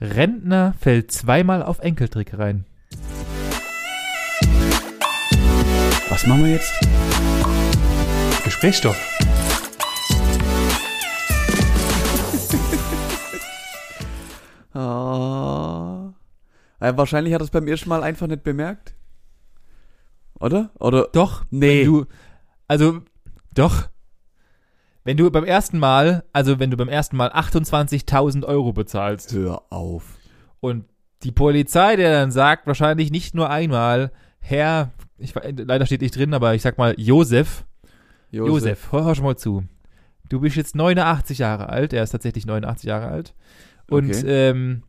Rentner fällt zweimal auf Enkeltrick rein. Was machen wir jetzt? Gesprächsstoff. Äh, wahrscheinlich hat er es beim ersten Mal einfach nicht bemerkt. Oder? Oder? Doch. Nee. Wenn du, also, doch. Wenn du beim ersten Mal, also wenn du beim ersten Mal 28.000 Euro bezahlst Hör auf. und die Polizei, der dann sagt, wahrscheinlich nicht nur einmal, Herr, ich, leider steht nicht drin, aber ich sag mal, Josef, Josef, hör, hör schon mal zu. Du bist jetzt 89 Jahre alt, er ist tatsächlich 89 Jahre alt. Und Okay. ähm,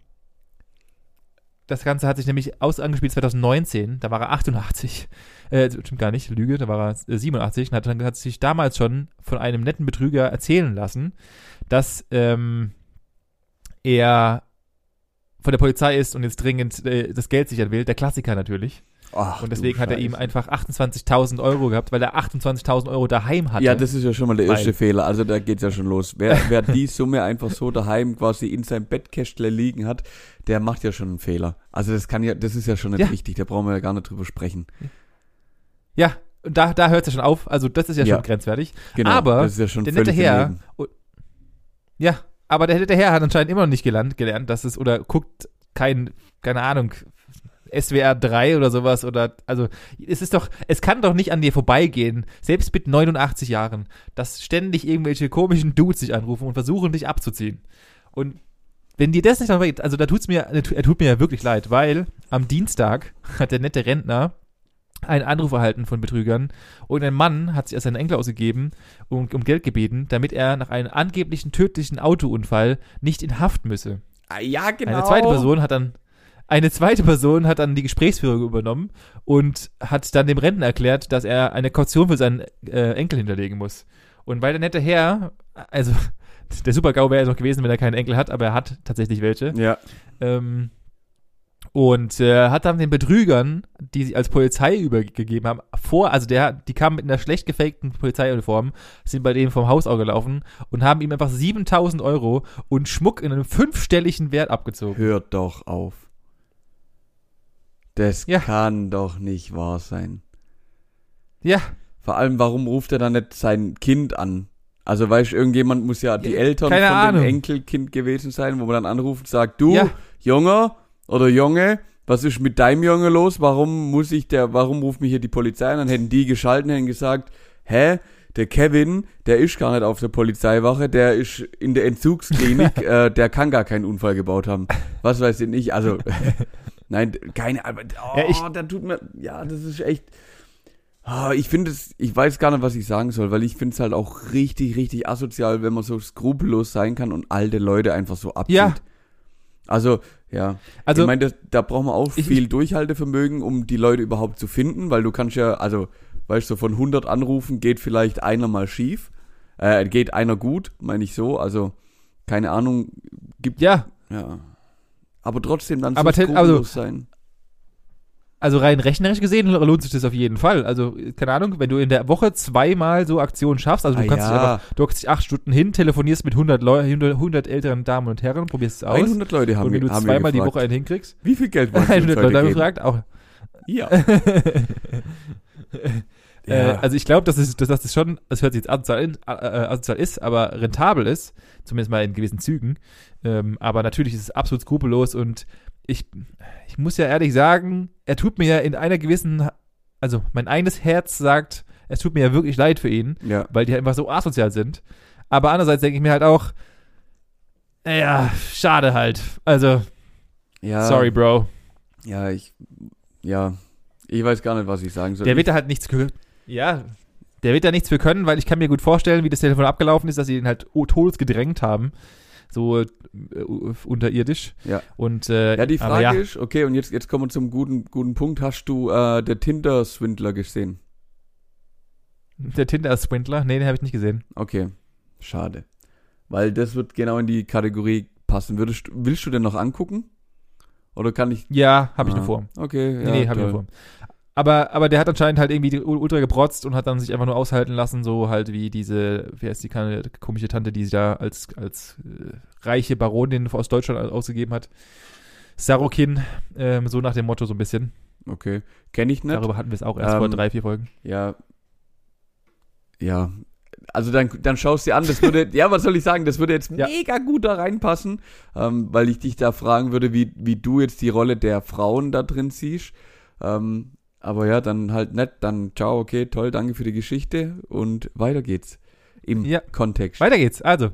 das Ganze hat sich nämlich aus angespielt 2019, da war er 88. Äh, stimmt gar nicht, Lüge, da war er äh, 87 und hat, hat sich damals schon von einem netten Betrüger erzählen lassen, dass ähm, er von der Polizei ist und jetzt dringend äh, das Geld sichern will. Der Klassiker natürlich. Ach, Und deswegen hat er ihm einfach 28.000 Euro gehabt, weil er 28.000 Euro daheim hatte. Ja, das ist ja schon mal der erste Weil- Fehler. Also da geht's ja schon los. Wer, wer die Summe einfach so daheim quasi in seinem Bettkästle liegen hat, der macht ja schon einen Fehler. Also das kann ja, das ist ja schon nicht Ja. richtig. Da brauchen wir ja gar nicht drüber sprechen. Ja, und da, da hört es ja schon auf. Also das ist ja, Ja. schon grenzwertig. Genau. Aber das ist ja schon der nette Herr, und, ja, aber der nette Herr hat anscheinend immer noch nicht gelernt, gelernt, dass es, oder guckt kein, keine Ahnung, SWR 3 oder sowas, oder, also, es ist doch, es kann doch nicht an dir vorbeigehen, selbst mit 89 Jahren, dass ständig irgendwelche komischen Dudes dich anrufen und versuchen, dich abzuziehen. Und wenn dir das nicht geht, also da tut's mir, er tut mir ja wirklich leid, weil am Dienstag hat der nette Rentner einen Anruf erhalten von Betrügern und ein Mann hat sich als seinen Enkel ausgegeben und um Geld gebeten, damit er nach einem angeblichen tödlichen Autounfall nicht in Haft müsse. Ah, ja, genau. Eine zweite Person hat dann eine zweite Person hat dann die Gesprächsführung übernommen und hat dann dem Rentner erklärt, dass er eine Kaution für seinen äh, Enkel hinterlegen muss. Und weil der nette Herr, also der Super-GAU wäre ja noch gewesen, wenn er keinen Enkel hat, aber er hat tatsächlich welche. Ja. Ähm, und äh, hat dann den Betrügern, die sie als Polizei übergegeben haben, vor, also der, die kamen mit einer schlecht gefakten Polizeiuniform, sind bei dem vom Haus auch gelaufen und haben ihm einfach 7000 Euro und Schmuck in einem fünfstelligen Wert abgezogen. Hört doch auf. Das Ja. kann doch nicht wahr sein. Ja, Vor allem, warum ruft er dann nicht sein Kind an? Also, weißt du, irgendjemand muss ja die Eltern keine von Ahnung. dem Enkelkind gewesen sein, wo man dann anruft und sagt, du, Ja. Junger oder Junge, was ist mit deinem Junge los? Warum muss ich der, warum ruft mich hier die Polizei an? Dann hätten die geschalten, hätten gesagt, hä? Der Kevin, der ist gar nicht auf der Polizeiwache, der ist in der Entzugsklinik, äh, der kann gar keinen Unfall gebaut haben. Was weiß ich nicht, also, nein, keine, aber, oh, Ja, ich- da tut mir, ja, das ist echt, Ah, ich finde es, ich weiß gar nicht, was ich sagen soll, weil ich finde es halt auch richtig, richtig asozial, wenn man so skrupellos sein kann und alte Leute einfach so abzieht. Ja. Also, ja. Also- ich meine, da braucht man auch Ich- viel Durchhaltevermögen, um die Leute überhaupt zu finden, weil du kannst ja, also, weißt du, von 100 Anrufen geht vielleicht einer mal schief, äh, geht einer gut, meine ich so, also, keine Ahnung, gibt, ja, ja. Aber trotzdem dann so Aber skrupellos also- sein. also rein rechnerisch gesehen lohnt sich das auf jeden Fall. Also, keine Ahnung, wenn du in der Woche zweimal so Aktionen schaffst, also du Ah, kannst dich ja. einfach, du hockst dich acht Stunden hin, telefonierst mit 100, Leu 100, 100 älteren Damen und Herren, probierst es aus. 100 Leute haben, und wenn du zweimal die. Woche einen hinkriegst, Wie viel Geld wollen Sie uns 100 heute Leute haben gefragt, auch. Ja. Äh, also ich glaube, dass es, dass das schon, das hört sich jetzt asozial, in, äh, asozial ist, aber rentabel ist, zumindest mal in gewissen Zügen. Ähm, aber natürlich ist es absolut skrupellos und ich, ich muss ja ehrlich sagen, er tut mir ja in einer gewissen, also mein eigenes Herz sagt, es tut mir ja wirklich leid für ihn, ja. weil die halt einfach so asozial sind. Aber andererseits denke ich mir halt auch, naja, schade halt. Also, ja. sorry, Bro. Ja, ich, ja, ich weiß gar nicht, was ich sagen soll. Der wird da halt nichts gehört. Ja, der wird da nichts für können, weil ich kann mir gut vorstellen, wie das Telefon abgelaufen ist, dass sie ihn halt oh, todes gedrängt haben. So äh, unterirdisch. Ja. Und äh, ja, die Frage ja, ist, okay, und jetzt, jetzt kommen wir zum guten, guten Punkt. Hast du äh, der Tinder-Swindler gesehen? der Tinder-Swindler, nee, den habe ich nicht gesehen. Okay, schade. Weil das wird genau in die Kategorie passen. Würdest, willst du den noch angucken? Oder kann ich. Ja, habe ich Ah, nur vor. Okay, Nee, ja. nee, habe ich toll. vor. Aber, aber der hat anscheinend halt irgendwie ultra geprotzt und hat dann sich einfach nur aushalten lassen, so halt wie diese, wie heißt die komische Tante, die sie da als, als äh, reiche Baronin aus Deutschland ausgegeben hat. Sarokin, ähm, so nach dem Motto so ein bisschen. Okay. Kenne ich nicht. Darüber hatten wir es auch erst Ähm, vor drei, vier Folgen. Ja. Ja. Also dann, dann schaust du dir an, das würde, ja, was soll ich sagen, das würde jetzt Ja. mega gut da reinpassen, ähm, weil ich dich da fragen würde, wie, wie du jetzt die Rolle der Frauen da drin siehst. Ähm, aber ja, dann halt nett, dann ciao, okay, toll, danke für die Geschichte und weiter geht's. Im Ja. Kontext. Weiter geht's. Also,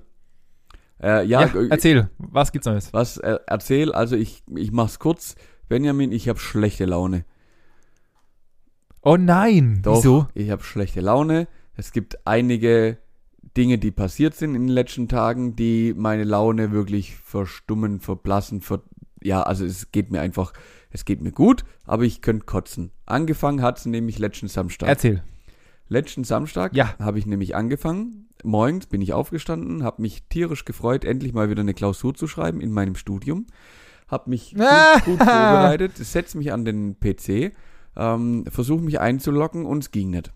Äh, ja, ja, äh, erzähl, was gibt's Neues? was äh, erzähl, also ich, ich mach's kurz. Benjamin, ich habe schlechte Laune. Oh nein, Doch, wieso? ich habe schlechte Laune. Es gibt einige Dinge, die passiert sind in den letzten Tagen, die meine Laune wirklich verstummen, verblassen, ver ja, also es geht mir einfach, es geht mir gut, aber ich könnte kotzen. Angefangen hat's nämlich letzten Samstag. Erzähl. Letzten Samstag Ja. habe ich nämlich angefangen. Morgens bin ich aufgestanden, habe mich tierisch gefreut, endlich mal wieder eine Klausur zu schreiben in meinem Studium. Habe mich gut, gut vorbereitet, setze mich an den PC, ähm, versuche mich einzuloggen und es ging nicht.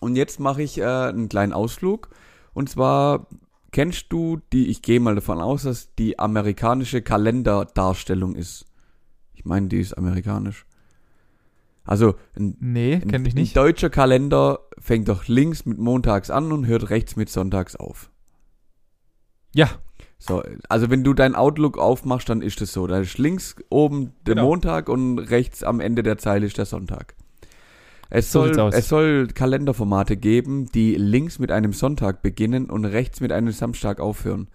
Und jetzt mache ich äh, einen kleinen Ausflug. Und zwar kennst du die, ich gehe mal davon aus, dass die amerikanische Kalenderdarstellung ist. Ich meine, die ist amerikanisch. Also ein Nee, ein, ich nicht. Ein deutscher Kalender fängt doch links mit montags an und hört rechts mit sonntags auf. Ja, So, also wenn du dein Outlook aufmachst, dann ist es so. Da ist links oben der Genau. Montag und rechts am Ende der Zeile ist der Sonntag. Es So soll, es soll Kalenderformate geben, die links mit einem Sonntag beginnen und rechts mit einem Samstag aufhören.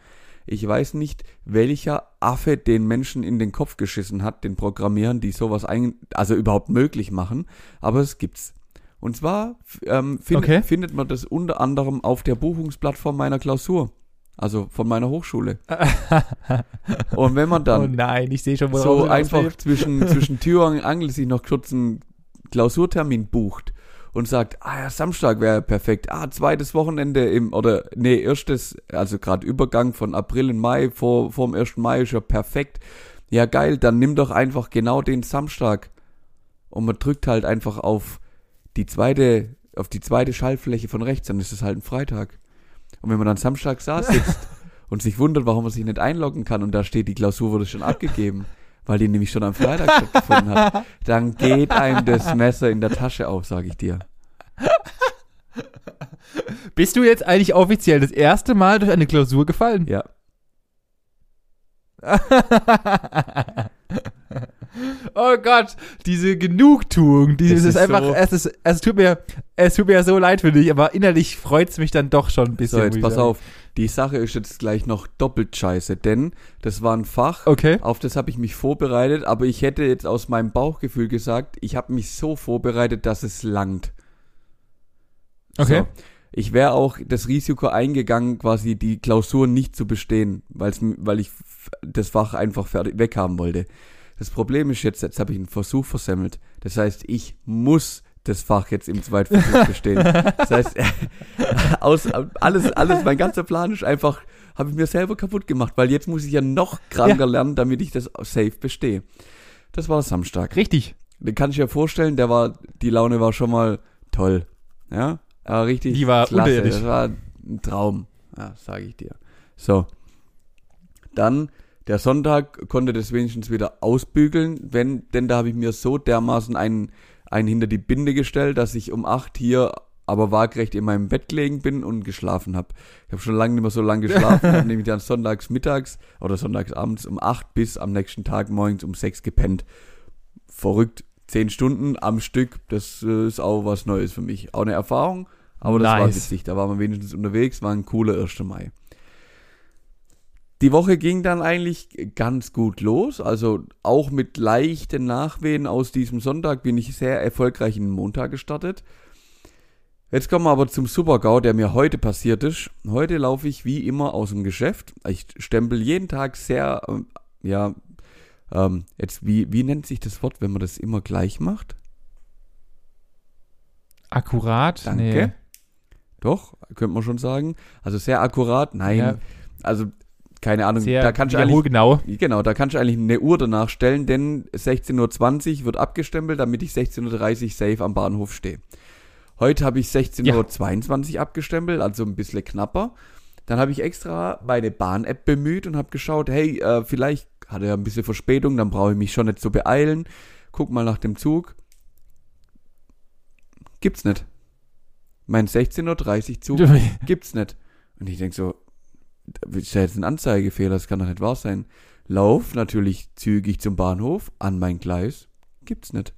Ich weiß nicht, welcher Affe den Menschen in den Kopf geschissen hat, den Programmieren, die sowas ein, also überhaupt möglich machen, aber es gibt's. Und zwar ähm, find, Okay. findet man das unter anderem auf der Buchungsplattform meiner Klausur, also von meiner Hochschule. Und wenn man dann oh nein, ich sehe schon, so einfach zwischen, zwischen Tür und Angel sich noch kurz einen Klausurtermin bucht und sagt, ah ja, Samstag wäre perfekt, ah, zweites Wochenende im, oder nee, erstes, also gerade Übergang von April in Mai, vor, vor dem 1. Mai ist ja perfekt. Ja, geil, dann nimm doch einfach genau den Samstag. Und man drückt halt einfach auf die zweite, auf die zweite Schallfläche von rechts, dann ist es halt ein Freitag. Und wenn man dann Samstag da sitzt und sich wundert, warum man sich nicht einloggen kann und da steht, die Klausur wurde schon abgegeben, weil die nämlich schon am Freitag stattgefunden hat, dann geht einem das Messer in der Tasche auf, sage ich dir. Bist du jetzt eigentlich offiziell das erste Mal durch eine Klausur gefallen? Ja. oh Gott, diese Genugtuung, dieses ist, ist einfach, so- es ist, es tut mir, es tut mir ja so leid für dich, aber innerlich freut es mich dann doch schon ein bisschen. So, jetzt pass auf. Die Sache ist jetzt gleich noch doppelt scheiße, denn das war ein Fach, Okay. auf das habe ich mich vorbereitet, aber ich hätte jetzt aus meinem Bauchgefühl gesagt, ich habe mich so vorbereitet, dass es langt. Okay. So. Ich wäre auch das Risiko eingegangen, quasi die Klausur nicht zu bestehen, weil's, weil ich das Fach einfach fertig weghaben wollte. Das Problem ist jetzt, jetzt habe ich einen Versuch versemmelt. Das heißt, ich muss das Fach jetzt im Zweitversuch bestehen. Das heißt, aus, alles, alles, mein ganzer Plan ist einfach, habe ich mir selber kaputt gemacht, weil jetzt muss ich ja noch kranker lernen, damit ich das safe bestehe. Das war Samstag. Richtig. Den kann ich ja vorstellen, der war, die Laune war schon mal toll. Ja, aber richtig. Die war klasse. unterirdisch. Das war ein Traum. Ja, sage ich dir. So. Dann, der Sonntag konnte das wenigstens wieder ausbügeln, wenn, denn da habe ich mir so dermaßen einen, einen hinter die Binde gestellt, dass ich um acht hier aber waagrecht in meinem Bett gelegen bin und geschlafen habe. Ich habe schon lange nicht mehr so lange geschlafen, habe nämlich dann sonntags mittags oder sonntags abends um acht bis am nächsten Tag morgens um sechs gepennt verrückt. Zehn Stunden am Stück, das äh, ist auch was Neues für mich. Auch eine Erfahrung, aber das war Nice. witzig. Da waren wir wenigstens unterwegs, war ein cooler 1. Mai. Die Woche ging dann eigentlich ganz gut los. Also auch mit leichten Nachwehen aus diesem Sonntag bin ich sehr erfolgreich in den Montag gestartet. Jetzt kommen wir aber zum Supergau, der mir heute passiert ist. Heute laufe ich wie immer aus dem Geschäft. Ich stempel jeden Tag sehr, ähm, ja, ähm, jetzt, wie, wie nennt sich das Wort, wenn man das immer gleich macht? Akkurat? Danke. Nee. Doch, könnte man schon sagen. Also sehr akkurat. Nein, Ja. also keine Ahnung, Sehr da kannst du eigentlich genau. Genau, da kannst du eigentlich eine Uhr danach stellen, denn 16.20 Uhr wird abgestempelt, damit ich 16.30 Uhr safe am Bahnhof stehe. Heute habe ich 16.22 Uhr abgestempelt, also ein bisschen knapper. Dann habe ich extra meine Bahn-App bemüht und habe geschaut, hey, äh, vielleicht hat er ein bisschen Verspätung, dann brauche ich mich schon nicht so beeilen. Guck mal nach dem Zug. Gibt's nicht. Mein 16.30 Uhr Zug gibt's nicht. Und ich denk so, ist ja jetzt ein Anzeigefehler, das kann doch nicht wahr sein. Lauf natürlich zügig zum Bahnhof, an mein Gleis, gibt's nicht.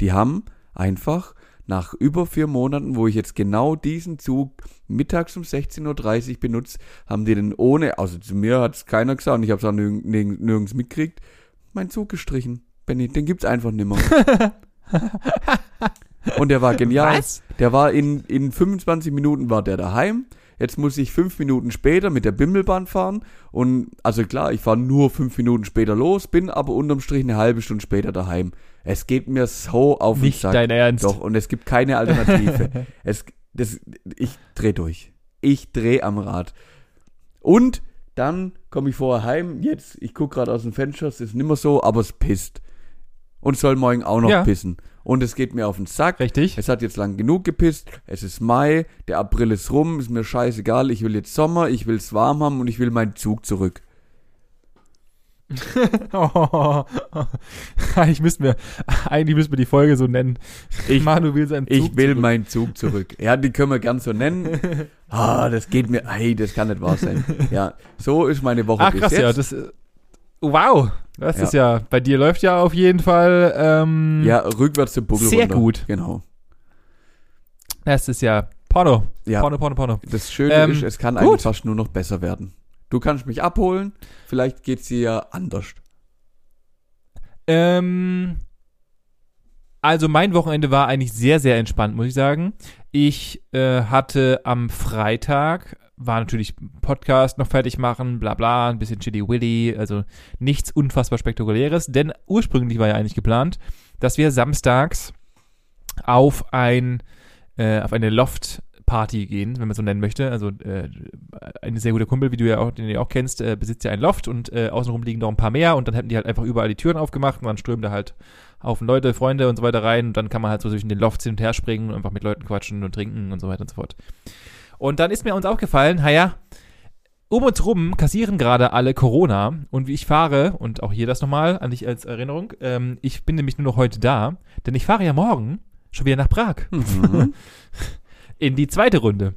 Die haben einfach nach über vier Monaten, wo ich jetzt genau diesen Zug mittags um 16.30 Uhr benutzt, haben die den ohne, also zu mir hat es keiner gesagt, und ich habe es auch nirg nirg nirgends mitgekriegt, mein Zug gestrichen. Benny, den gibt's einfach nimmer. und der war genial. Was? Der war in, in 25 Minuten war der daheim. Jetzt muss ich fünf Minuten später mit der Bimmelbahn fahren. Und also klar, ich fahre nur fünf Minuten später los, bin aber unterm Strich eine halbe Stunde später daheim. Es geht mir so auf den Nicht Sack. dein Ernst. Doch, und es gibt keine Alternative. es, das, ich dreh durch. Ich dreh am Rad. Und dann komme ich vorher heim. Jetzt, ich gucke gerade aus dem Fenster, es ist nimmer so, aber es pisst. Und soll morgen auch noch Ja. pissen. Und es geht mir auf den Sack. Richtig. Es hat jetzt lang genug gepisst. Es ist Mai, der April ist rum, ist mir scheißegal. Ich will jetzt Sommer, ich will es warm haben und ich will meinen Zug zurück. Oh, eigentlich müssten wir, eigentlich müssten wir die Folge so nennen. Ich- Manu will seinen Zug Ich will zurück. meinen Zug zurück. Ja, die können wir gern so nennen. Ah, das geht mir, hey, das kann nicht wahr sein. Ja, so ist meine Woche Ach bis krass, jetzt. ja, das, äh, wow, das Ja. ist ja, bei dir läuft ja auf jeden Fall, ähm, Ja, rückwärts zum Buckel Sehr runter. gut. Genau. das ist ja Porno, Ja, Porno, Porno, Porno. das Schöne Ähm, ist, es kann gut. eigentlich fast nur noch besser werden. Du kannst mich abholen, vielleicht geht's dir ja anders. Ähm, also mein Wochenende war eigentlich sehr, sehr entspannt, muss ich sagen. Ich äh, hatte am Freitag, war natürlich Podcast noch fertig machen, bla bla, ein bisschen Chili Willy, also nichts unfassbar Spektakuläres, denn ursprünglich war ja eigentlich geplant, dass wir samstags auf ein äh, auf eine Loft Party gehen, wenn man so nennen möchte. Also äh, ein sehr guter Kumpel, wie du ja auch, den du auch kennst, äh, besitzt ja ein Loft und äh, außenrum liegen noch ein paar mehr und dann hätten die halt einfach überall die Türen aufgemacht und dann strömen da halt Haufen Leute, Freunde und so weiter rein und dann kann man halt so zwischen den Lofts hin und her springen und einfach mit Leuten quatschen und trinken und so weiter und so fort. Und dann ist mir uns aufgefallen, naja, um uns rum kassieren gerade alle Corona und wie ich fahre, und auch hier das nochmal an dich als Erinnerung, ähm, ich bin nämlich nur noch heute da, denn ich fahre ja morgen schon wieder nach Prag Mhm. in die zweite Runde.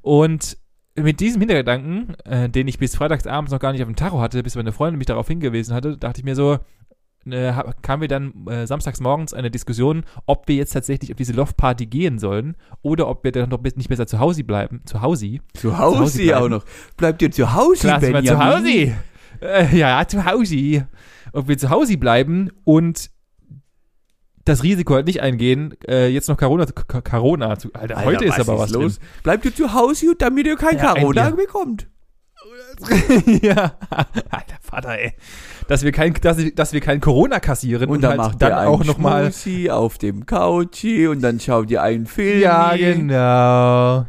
Und mit diesem Hintergedanken, äh, den ich bis freitagsabends noch gar nicht auf dem Tacho hatte, bis meine Freundin mich darauf hingewiesen hatte, dachte ich mir so, äh, ha- kam mir dann äh, samstags morgens eine Diskussion, ob wir jetzt tatsächlich auf diese Loft-Party gehen sollen oder ob wir dann noch bis- nicht besser zu Hause bleiben. Zu Hause? Zu Hause auch noch. Bleibt ihr zu Hause, Klar, wir Benjamin? zu Hause. Äh, ja, zu Hause. Ob wir zu Hause bleiben und das Risiko halt nicht eingehen, äh, jetzt noch Corona, Corona zu. Alter, Alter, heute ist aber was los. Bleibt ihr zu Hause, damit ihr kein Ja, Corona bekommt. Ja, alter Vater, ey. Dass wir kein, dass, dass wir kein Corona kassieren Und dann halt macht dann ihr auch einen noch mal. Schmusi auf dem Couchi und dann schaut ihr einen Film. Ja, genau.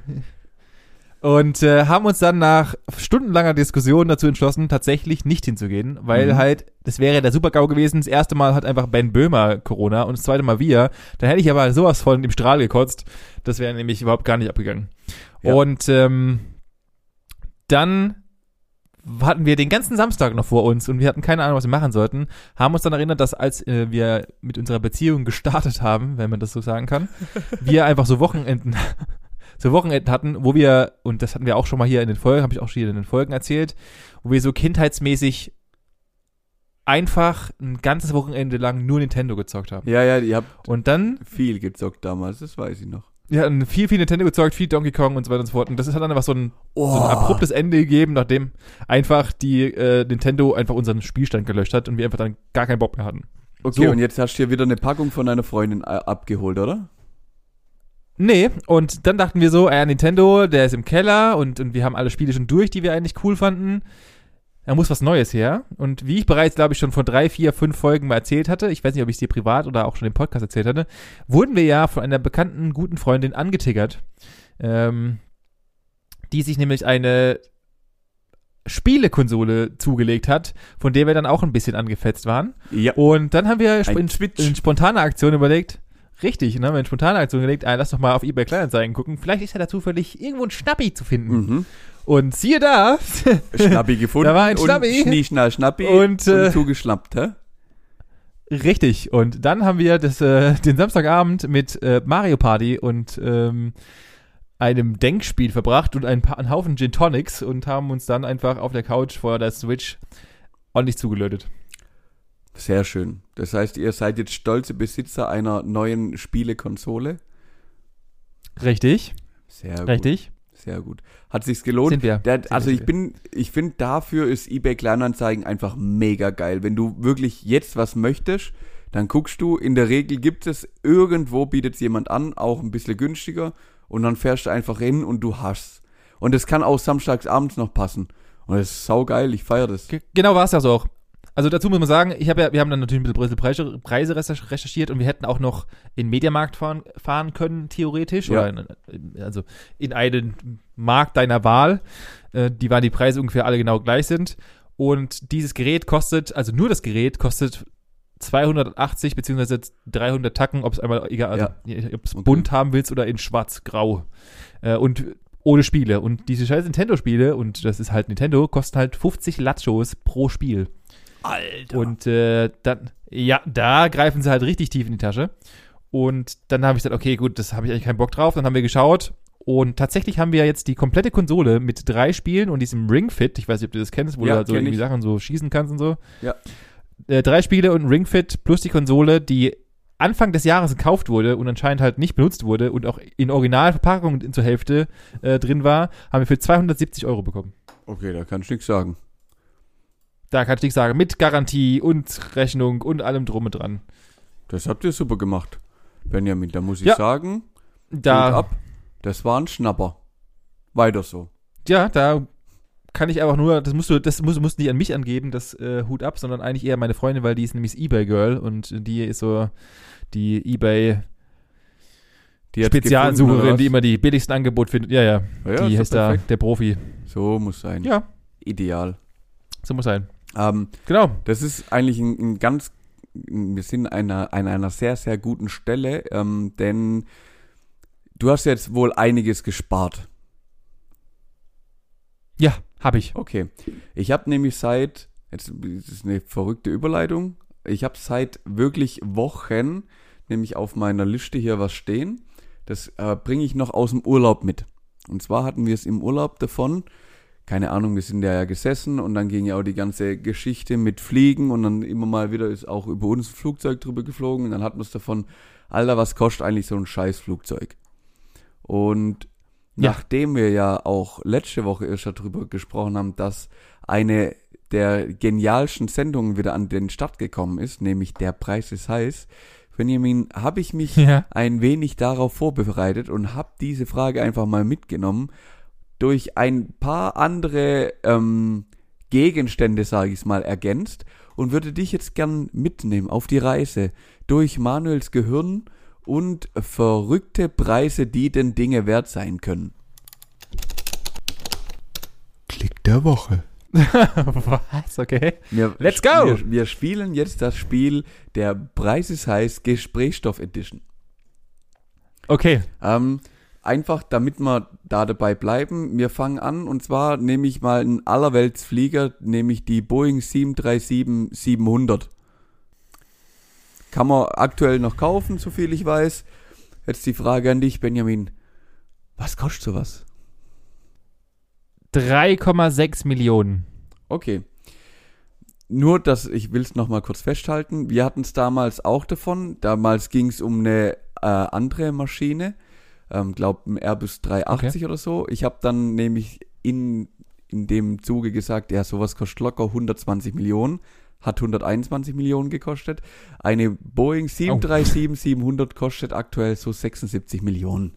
Und äh, haben uns dann nach stundenlanger Diskussion dazu entschlossen, tatsächlich nicht hinzugehen, weil Mhm. halt, das wäre der Super-GAU gewesen. Das erste Mal hat einfach Ben Böhmer Corona und das zweite Mal wir. Da hätte ich aber sowas von im Strahl gekotzt. Das wäre nämlich überhaupt gar nicht abgegangen. Ja. Und ähm, dann hatten wir den ganzen Samstag noch vor uns und wir hatten keine Ahnung, was wir machen sollten. Haben uns dann erinnert, dass als äh, wir mit unserer Beziehung gestartet haben, wenn man das so sagen kann, wir einfach so Wochenenden, so Wochenenden hatten, wo wir, und das hatten wir auch schon mal hier in den Folgen, habe ich auch schon hier in den Folgen erzählt, wo wir so kindheitsmäßig einfach ein ganzes Wochenende lang nur Nintendo gezockt haben. Ja, ja, ihr habt Und dann viel gezockt damals, das weiß ich noch. Wir hatten viel, viel Nintendo gezockt, viel Donkey Kong und so weiter und so fort. Und das hat dann einfach so ein, Oh, so ein abruptes Ende gegeben, nachdem einfach die äh, Nintendo einfach unseren Spielstand gelöscht hat und wir einfach dann gar keinen Bock mehr hatten. Okay, so. und jetzt hast du hier wieder eine Packung von deiner Freundin äh, abgeholt, oder? Nee, und dann dachten wir so, äh, Nintendo, der ist im Keller und, und wir haben alle Spiele schon durch, die wir eigentlich cool fanden. Da muss was Neues her. Und wie ich bereits, glaube ich, schon vor drei, vier, fünf Folgen mal erzählt hatte, ich weiß nicht, ob ich es dir privat oder auch schon im Podcast erzählt hatte, wurden wir ja von einer bekannten, guten Freundin angetiggert, ähm, die sich nämlich eine Spielekonsole zugelegt hat, von der wir dann auch ein bisschen angefetzt waren. Ja. Und dann haben wir sp- in, in spontaner Aktion überlegt, richtig, haben wir in spontaner Aktion überlegt, ah, lass doch mal auf eBay Kleinanzeigen gucken, vielleicht ist ja da zufällig irgendwo ein Schnappi zu finden. Mhm. Und siehe da, Schnappi gefunden. Da war ein und Schnappi. Schnie, schnall, Schnappi. Und, äh, zugeschnappt, hä? richtig, und dann haben wir das, äh, den Samstagabend mit äh, Mario Party und ähm, einem Denkspiel verbracht und ein paar, einen Haufen Gin Tonics und haben uns dann einfach auf der Couch vor der Switch ordentlich zugelötet. Sehr schön. Das heißt, ihr seid jetzt stolze Besitzer einer neuen Spielekonsole. Richtig, Sehr gut. richtig. Sehr gut. Hat sich's gelohnt? Sind wir. Der, Sind also wir. ich bin, ich finde dafür ist eBay Kleinanzeigen einfach mega geil. Wenn du wirklich jetzt was möchtest, dann guckst du, in der Regel gibt es irgendwo bietet es jemand an, auch ein bisschen günstiger und dann fährst du einfach hin und du hast. Und das kann auch samstags abends noch passen. Und das ist saugeil, ich feiere das. Ge- Genau war es ja so auch. Also dazu muss man sagen, ich habe ja, wir haben dann natürlich ein bisschen Preise, Preise recherch- recherchiert und wir hätten auch noch in den Mediamarkt fahren, fahren können, theoretisch. Ja. Oder in, also in einen Markt deiner Wahl, äh, die waren die Preise ungefähr alle genau gleich sind. Und dieses Gerät kostet, also nur das Gerät kostet 280 beziehungsweise 300 Tacken, ob es einmal egal, also, ob es Okay. bunt haben willst oder in schwarz-grau. Äh, und ohne Spiele. Und diese scheiß Nintendo-Spiele, und das ist halt Nintendo, kosten halt 50 Latschos pro Spiel. Alter. Und äh, dann, ja, da greifen sie halt richtig tief in die Tasche. Und dann habe ich gesagt, okay, gut, das habe ich eigentlich keinen Bock drauf. Dann haben wir geschaut. Und tatsächlich haben wir jetzt die komplette Konsole mit drei Spielen und diesem Ring Fit. Ich weiß nicht, ob du das kennst, wo Ja, du halt so irgendwie ich. Sachen so schießen kannst und so. Ja. Äh, drei Spiele und ein Ring Fit plus die Konsole, die Anfang des Jahres gekauft wurde und anscheinend halt nicht benutzt wurde und auch in Originalverpackung zur Hälfte äh, drin war, haben wir für 270 Euro bekommen. okay, da kannst du nichts sagen. Da kann ich nichts sagen. Mit Garantie und Rechnung und allem drum und dran. Das habt ihr super gemacht. Benjamin, da muss ich Ja. sagen, Da, ab. Das war ein Schnapper. Weiter so. ja, da kann ich einfach nur, das musst du, das musst, musst du nicht an mich angeben, das äh, Hut ab, sondern eigentlich eher meine Freundin, weil die ist nämlich das Ebay-Girl und die ist so die Ebay Die Spezialsucherin, die immer die billigsten Angebote findet. Ja, ja, ja, die so ist da der Profi. So muss sein. Ja, Ideal. so muss sein. Ähm, Genau. das ist eigentlich ein, ein ganz, wir sind einer, an einer sehr, sehr guten Stelle, ähm, denn du hast jetzt wohl einiges gespart. Ja, habe ich. Okay. Ich habe nämlich seit, jetzt ist eine verrückte Überleitung, ich habe seit wirklich Wochen nämlich auf meiner Liste hier was stehen. Das äh, bringe ich noch aus dem Urlaub mit. Und zwar hatten wir es im Urlaub davon, keine Ahnung, wir sind da ja gesessen und dann ging ja auch die ganze Geschichte mit Fliegen und dann immer mal wieder ist auch über uns ein Flugzeug drüber geflogen und dann hatten wir es davon, Alter, was kostet eigentlich so ein scheiß Flugzeug? Und Ja. nachdem wir ja auch letzte Woche erst darüber gesprochen haben, dass eine der genialsten Sendungen wieder an den Start gekommen ist, nämlich Der Preis ist heiß, Benjamin, habe ich mich Ja. ein wenig darauf vorbereitet und habe diese Frage einfach mal mitgenommen durch ein paar andere ähm, Gegenstände, sage ich mal, ergänzt und würde dich jetzt gern mitnehmen auf die Reise durch Manuels Gehirn und verrückte Preise, die denn Dinge wert sein können. Klick der Woche. Was? Okay. Wir, Let's go! Wir, wir spielen jetzt das Spiel Der Preis ist heiß Gesprächsstoff Edition. Okay. Ähm, einfach, damit wir da dabei bleiben. Wir fangen an und zwar nehme ich mal einen Allerweltsflieger, nämlich die Boeing 737-700. Kann man aktuell noch kaufen, so viel ich weiß. Jetzt die Frage an dich, Benjamin. Was kostet sowas? 3,6 Millionen. Okay. Nur, dass ich will es nochmal kurz festhalten. Wir hatten es damals auch davon. Damals ging es um eine äh, andere Maschine. Ähm, glaub ein Airbus 380 oder so. Ich habe dann nämlich in, in dem Zuge gesagt, ja, sowas kostet locker 120 Millionen. Hat 121 Millionen gekostet. Eine Boeing 737-700 kostet aktuell so 76 Millionen.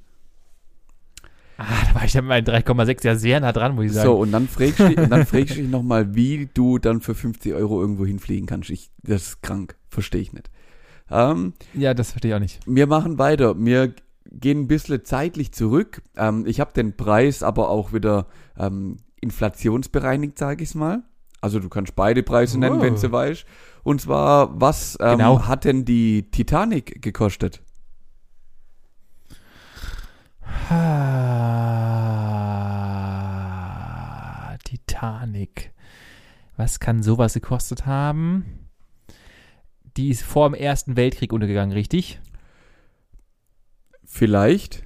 Ah, da war ich dann mit meinen 3,6 ja sehr nah dran, muss ich sagen. So, und dann fragst du, und dann fragst du dich nochmal, wie du dann für 50 Euro irgendwo hinfliegen kannst. Ich, das ist krank. Verstehe ich nicht. Ähm, Ja, das verstehe ich auch nicht. wir machen weiter. Wir gehen ein bisschen zeitlich zurück. Ähm, ich habe den Preis aber auch wieder ähm, inflationsbereinigt, sage ich mal. Also du kannst beide Preise nennen, Oh. wenn du weißt. Und zwar, was ähm, Genau. hat denn die Titanic gekostet? Ah, Titanic. Was kann sowas gekostet haben? Die ist vor dem Ersten Weltkrieg untergegangen, richtig? Vielleicht.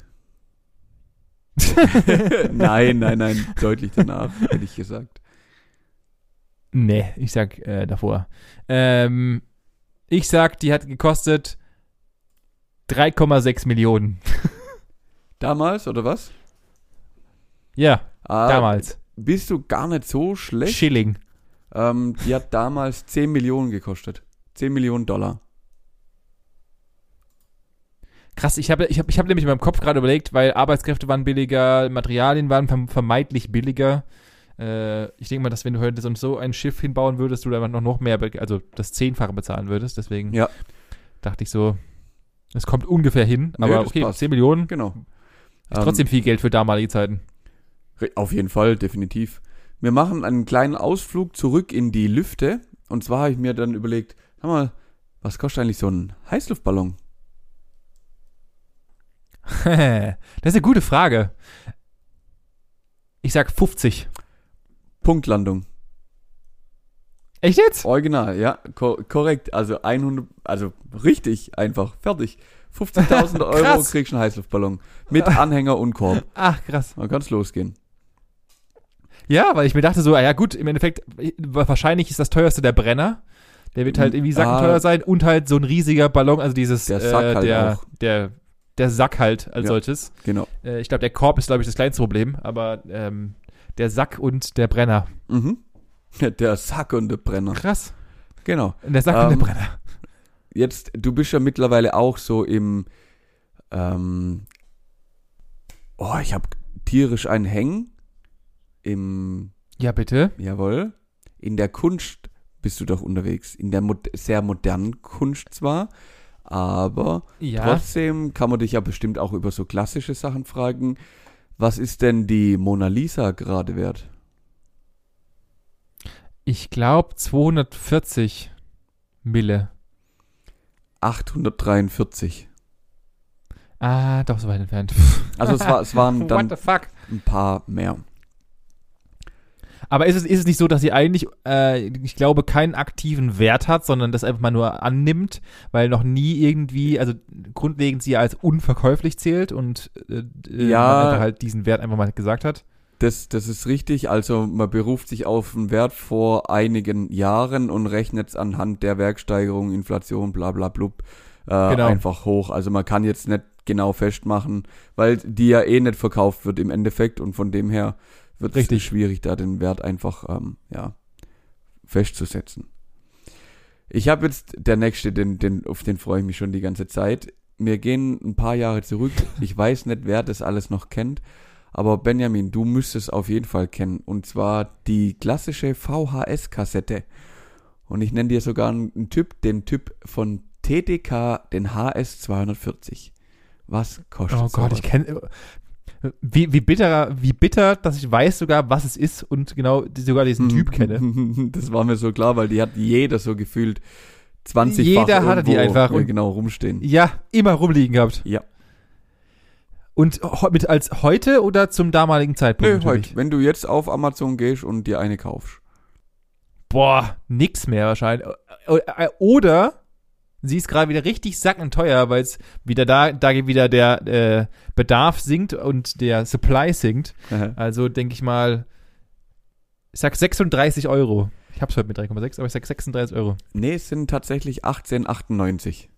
nein, nein, nein, deutlich danach, hätte ich gesagt. Nee, ich sag äh, davor. Ähm, ich sag, die hat gekostet 3,6 Millionen. Damals, oder was? Ja, Ah, damals. Bist du gar nicht so schlecht? Schilling. Ähm, die hat damals 10 Millionen gekostet. 10 Millionen Dollar. Krass, ich habe ich hab, ich hab nämlich in meinem Kopf gerade überlegt, weil Arbeitskräfte waren billiger, Materialien waren verm vermeintlich billiger. Äh, ich denke mal, dass wenn du heute so- so ein Schiff hinbauen würdest, du da noch, noch mehr, also das Zehnfache bezahlen würdest. Deswegen Ja. dachte ich so, es kommt ungefähr hin. Nö, Aber okay, passt. 10 Millionen Genau. ist trotzdem viel Geld für damalige Zeiten. Auf jeden Fall, definitiv. Wir machen einen kleinen Ausflug zurück in die Lüfte. Und zwar habe ich mir dann überlegt, sag mal, was kostet eigentlich so ein Heißluftballon? das ist eine gute Frage. Ich sag 50. Punktlandung. Echt jetzt? Original, ja, ko korrekt. Also 100, also richtig einfach, fertig. 50.000 Euro kriegst du einen Heißluftballon. Mit Anhänger und Korb. Ach, krass. Dann kann's losgehen. Ja, weil ich mir dachte so, ah ja gut, im Endeffekt, äh, wahrscheinlich ist das teuerste der Brenner. Der wird halt irgendwie sackenteuer Ah. sein und halt so ein riesiger Ballon, also dieses, Der Sack äh, halt der, auch. der, der Sack halt als Ja. solches. Genau. Äh, ich glaube, der Korb ist, glaube ich, das kleinste Problem, aber ähm, der Sack und der Brenner. Mhm. Der Sack und der Brenner. Krass. Genau. Der Sack und Ähm, der Brenner. Jetzt, du bist ja mittlerweile auch so im, ähm, oh, ich habe tierisch einen Hängen. Im, Ja, bitte. jawohl, in der Kunst bist du doch unterwegs. In der mod sehr modernen Kunst zwar, aber Ja. trotzdem kann man dich ja bestimmt auch über so klassische Sachen fragen. Was ist denn die Mona Lisa gerade wert? Ich glaube 240 Mille. 843. Ah, doch so weit entfernt. Also es, war, es waren dann ein paar mehr. Aber ist es, ist es nicht so, dass sie eigentlich, äh, ich glaube, keinen aktiven Wert hat, sondern das einfach mal nur annimmt, weil noch nie irgendwie, also grundlegend sie als unverkäuflich zählt und äh, äh, Ja. halt diesen Wert einfach mal gesagt hat? Das, das ist richtig. Also man beruft sich auf einen Wert vor einigen Jahren und rechnet es anhand der Werksteigerung, Inflation, bla bla blub, äh, Genau. einfach hoch. Also man kann jetzt nicht genau festmachen, weil die ja eh nicht verkauft wird im Endeffekt und von dem her wird es Richtig. schwierig, da den Wert einfach ähm, ja, festzusetzen. Ich habe jetzt der nächste, den, den, auf den freue ich mich schon die ganze Zeit. Wir gehen ein paar Jahre zurück. Ich weiß nicht, wer das alles noch kennt. Aber Benjamin, du müsstest auf jeden Fall kennen. Und zwar die klassische VHS-Kassette. Und ich nenne dir sogar einen Typ, den Typ von TDK, den HS240. Was kostet Oh Gott, sowas? ich kenne. Wie, wie bitter, wie bitter, dass ich weiß sogar, was es ist und genau sogar diesen Typ kenne. Das war mir so klar, weil die hat jeder so gefühlt 20 Jeder hatte die einfach ja, und- genau rumstehen. Ja, immer rumliegen gehabt. Ja. Und mit als heute oder zum damaligen Zeitpunkt? Nö, heute, wenn du jetzt auf Amazon gehst und dir eine kaufst. Boah, nix mehr wahrscheinlich. Äh, äh, Oder sie ist gerade wieder richtig sackenteuer, weil es wieder da, da geht wieder der äh, Bedarf sinkt und der Supply sinkt. Also denke ich mal, ich sag 36 Euro. Ich hab's heute mit 3,6, aber ich sag 36 Euro. nee, es sind tatsächlich 1898.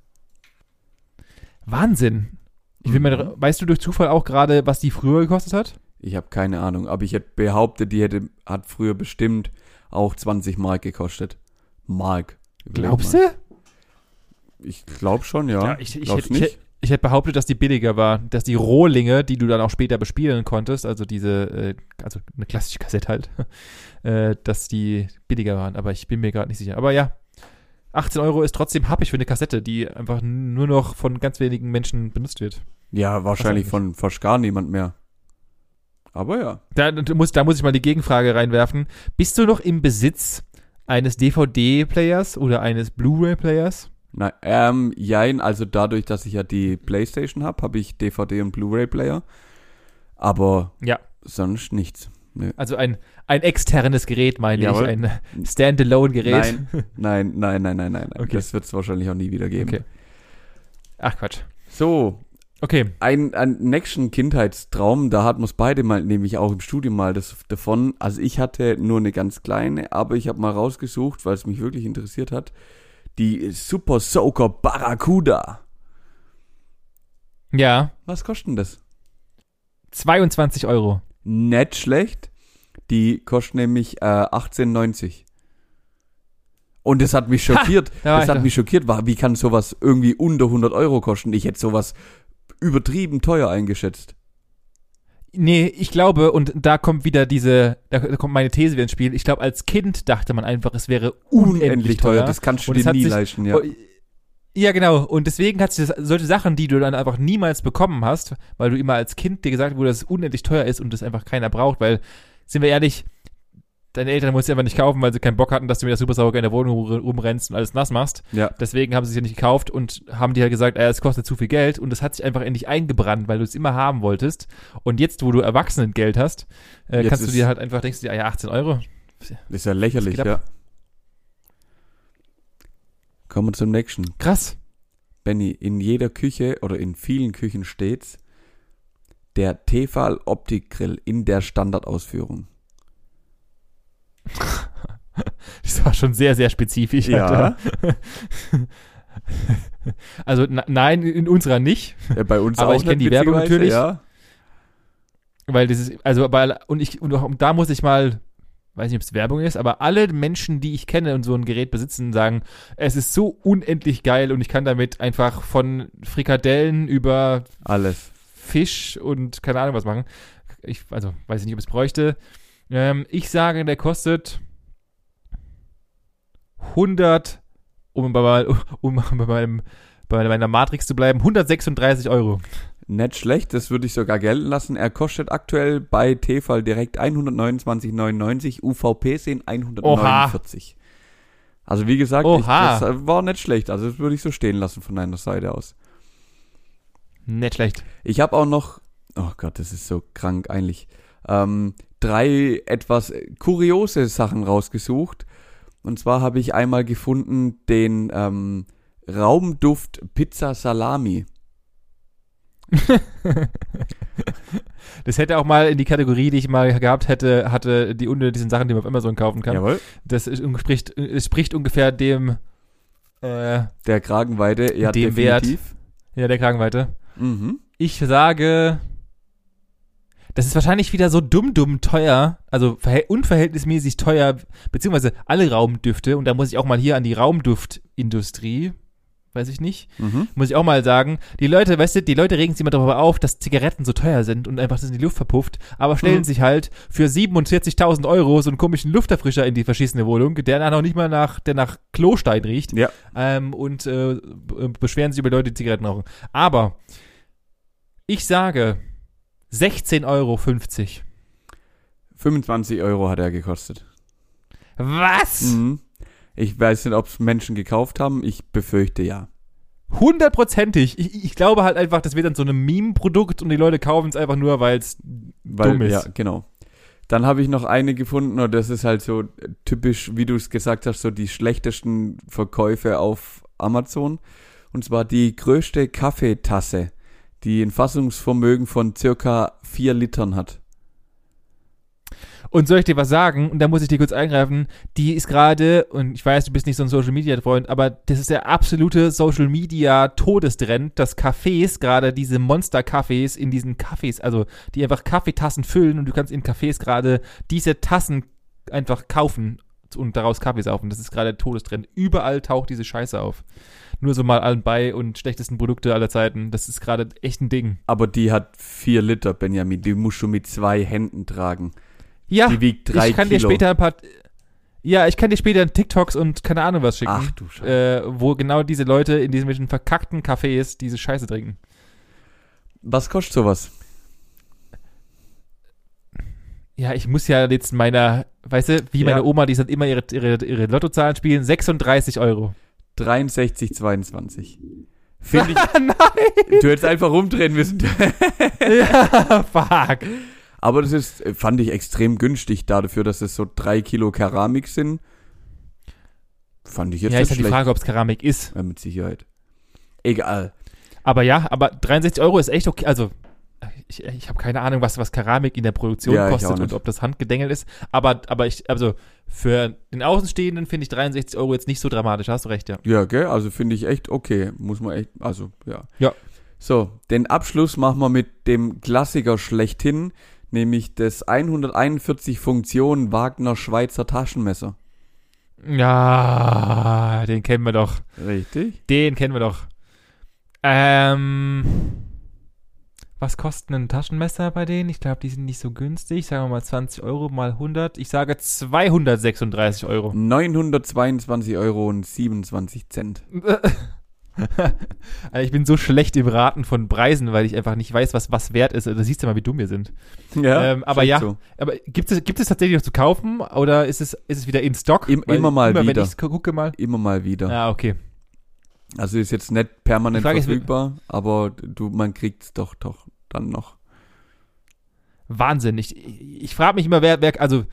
Wahnsinn. Ich will Mhm. mal, weißt du durch Zufall auch gerade, was die früher gekostet hat? Ich habe keine Ahnung, aber ich hätte behauptet, die hätte, hat früher bestimmt auch 20 Mark gekostet. Mark. Glaubst du? Ich glaube schon, ja. Ja, ich, ich, hätte, ich, hätte- ich hätte behauptet, dass die billiger war, dass die Rohlinge, die du dann auch später bespielen konntest, also diese, äh, also eine klassische Kassette halt, äh, dass die billiger waren, aber ich bin mir gerade nicht sicher. Aber ja, 18 Euro ist trotzdem happig für eine Kassette, die einfach nur noch von ganz wenigen Menschen benutzt wird. Ja, wahrscheinlich von fast gar niemand mehr. Aber ja. Da, muss, da muss ich mal die Gegenfrage reinwerfen. Bist du noch im Besitz eines DVD-Players oder eines Blu-ray-Players? Nein, ähm, jein, also dadurch, dass ich ja die Playstation habe, habe ich DVD und Blu-ray-Player. Aber Ja. sonst nichts. Also ein, ein externes Gerät, meine Jawohl. ich. Ein Standalone-Gerät. Nein, nein, nein, nein, nein, nein. Okay. Das wird es wahrscheinlich auch nie wieder geben. Okay. Ach Quatsch. So, Okay. ein, ein nächsten Kindheitstraum, da hatten wir es beide mal, nämlich auch im Studium mal das, davon. Also ich hatte nur eine ganz kleine, aber ich habe mal rausgesucht, weil es mich wirklich interessiert hat, die Super Soaker Barracuda. Ja. Was kostet denn das? 22 Euro. Nicht schlecht. Die kostet nämlich äh, 18,90. Und das hat mich schockiert. da war das hat doch. mich schockiert. War, wie kann sowas irgendwie unter 100 Euro kosten? Ich hätte sowas übertrieben teuer eingeschätzt. Nee, ich glaube, und da kommt wieder diese, da, kommt meine These wieder ins Spiel. Ich glaube, als Kind dachte man einfach, es wäre unendlich, teuer. Das kannst du dir nie sich- leisten, ja. Ja, genau. Und deswegen hat sich das, solche Sachen, die du dann einfach niemals bekommen hast, weil du immer als Kind dir gesagt wurde, dass es unendlich teuer ist und das einfach keiner braucht, weil, sind wir ehrlich, deine Eltern mussten einfach nicht kaufen, weil sie keinen Bock hatten, dass du mit der Supersauger in der Wohnung rum- rumrennst und alles nass machst. Ja. Deswegen haben sie es ja nicht gekauft und haben dir halt gesagt, es kostet zu viel Geld und es hat sich einfach in dich eingebrannt, weil du es immer haben wolltest. Und jetzt, wo du Erwachsenengeld hast, äh, Jetzt kannst du dir halt einfach, denkst du dir, ah ja, 18 Euro. Das ist ja lächerlich, Das ja. Kommen wir zum nächsten. Krass. Benny, in jeder Küche oder in vielen Küchen steht's der Tefal Optikgrill in der Standardausführung. Das war schon sehr, sehr spezifisch. Ja. Also nein, in unserer nicht, Ja, bei uns Aber auch ich kenn nicht, die Werbung natürlich. Ja. weil dieses, also weil, und ich, und auch da muss ich mal, weiß nicht, ob es Werbung ist, aber alle Menschen, die ich kenne und so ein Gerät besitzen, sagen, es ist so unendlich geil und ich kann damit einfach von Frikadellen über Alles. Fisch und keine Ahnung was machen. Ich, also weiß ich nicht, ob es bräuchte. Ähm, ich sage, der kostet 100, um bei, um bei, meinem, bei meiner Matrix zu bleiben, 136 Euro. Nicht schlecht, das würde ich sogar gelten lassen. Er kostet aktuell bei Tefal direkt 129,99, UVP sind 149. Also wie gesagt, ich, Oha. das war nicht schlecht. Also das würde ich so stehen lassen von deiner Seite aus. Nicht schlecht. Ich habe auch noch, oh Gott, das ist so krank eigentlich, ähm, drei etwas kuriose Sachen rausgesucht. Und zwar habe ich einmal gefunden den ähm, Raumduft Pizza Salami. Das hätte auch mal in die Kategorie, die ich mal gehabt hätte, hatte die unter diesen Sachen, die man auf Amazon kaufen kann. Jawohl. Das ist, spricht, es spricht ungefähr dem, äh, Der Kragenweite, ja, Dem Wert. definitiv. ja, der Kragenweite. Mhm. Ich sage, das ist wahrscheinlich wieder so dumm, dumm teuer, also verhält- unverhältnismäßig teuer, beziehungsweise alle Raumdüfte, und da muss ich auch mal hier an die Raumduftindustrie, weiß ich nicht, Mhm. muss ich auch mal sagen, die Leute, weißt du, die Leute regen sich immer darüber auf, dass Zigaretten so teuer sind und einfach das in die Luft verpufft, aber stellen Mhm. sich halt für 47.000 Euro so einen komischen Lufterfrischer in die verschissene Wohnung, der dann noch nicht mal nach, der nach Klostein riecht, Ja. ähm, und äh, beschweren sich über Leute, die Zigaretten rauchen. Aber ich sage 16,50 Euro. 25 Euro hat er gekostet. Was? Mhm. Ich weiß nicht, ob es Menschen gekauft haben. Ich befürchte ja. Hundertprozentig. Ich, ich glaube halt einfach, das wird dann so ein Meme-Produkt und die Leute kaufen es einfach nur, weil es Weil, Dumm ist. Ja, genau. Dann habe ich noch eine gefunden, und das ist halt so typisch, wie du es gesagt hast, so die schlechtesten Verkäufe auf Amazon. Und zwar die größte Kaffeetasse, die ein Fassungsvermögen von circa 4 Litern hat. Und soll ich dir was sagen? Und da muss ich dir kurz eingreifen. Die ist gerade, und ich weiß, du bist nicht so ein Social Media Freund, aber das ist der absolute Social Media Todestrend, dass Cafés, gerade diese Monster-Cafés in diesen Cafés, also die einfach Kaffeetassen füllen und du kannst in Cafés gerade diese Tassen einfach kaufen und daraus Kaffee saufen. Das ist gerade der Todestrend. Überall taucht diese Scheiße auf. Nur so mal allen bei und schlechtesten Produkte aller Zeiten. Das ist gerade echt ein Ding. Aber die hat 4 Liter, Benjamin. Die musst du mit zwei Händen tragen. Ja, Die wiegt 3 ich kann Kilo. dir später ein paar. Ja, ich kann dir später TikToks und keine Ahnung was schicken. Ach du Scheiße. äh, wo genau diese Leute in diesen verkackten Cafés diese Scheiße trinken. Was kostet sowas? ja, ich muss ja jetzt meiner, weißt du, wie meine Ja. Oma, die sind immer ihre, ihre, ihre Lottozahlen spielen, 36 Euro. 63, 22. Finde ich, Nein! du hättest einfach rumdrehen müssen. ja, fuck. Aber das ist, fand ich extrem günstig dafür, dass es so drei Kilo Keramik sind. Fand ich jetzt ja, ist halt die. Frage, ob es Keramik ist. Ja, mit Sicherheit. Egal. Aber ja, aber 63 Euro ist echt okay. Also, ich, ich habe keine Ahnung, was, was Keramik in der Produktion Ja, kostet und ob das handgedengelt ist. Aber, aber ich, also, für den Außenstehenden finde ich 63 Euro jetzt nicht so dramatisch. Hast du recht, ja. Ja, gell? Also finde ich echt okay. Muss man echt, also, ja. Ja. So, den Abschluss machen wir mit dem Klassiker schlechthin, nämlich das 141 Funktionen Wagner Schweizer Taschenmesser. Ja, den kennen wir doch. Richtig? Den kennen wir doch. Ähm, was kosten ein Taschenmesser bei denen? Ich glaube, die sind nicht so günstig. Sagen wir mal 20 Euro mal 100. Ich sage 236 Euro. 922 Euro und 27 Cent. Also ich bin so schlecht im Raten von Preisen, weil ich einfach nicht weiß, was was wert ist. Da siehst du mal, wie dumm wir sind. Ja, Ähm, aber ja. So. Aber gibt es, gibt es tatsächlich noch zu kaufen oder ist es, ist es wieder in Stock? Im- immer mal immer, wieder. Wenn ich gucke mal. Immer mal wieder. Ah, okay. Also ist jetzt nicht permanent Frage ist, verfügbar, aber du, man kriegt's doch, doch dann noch. Wahnsinn. Ich, ich frage mich immer, wer, wer, also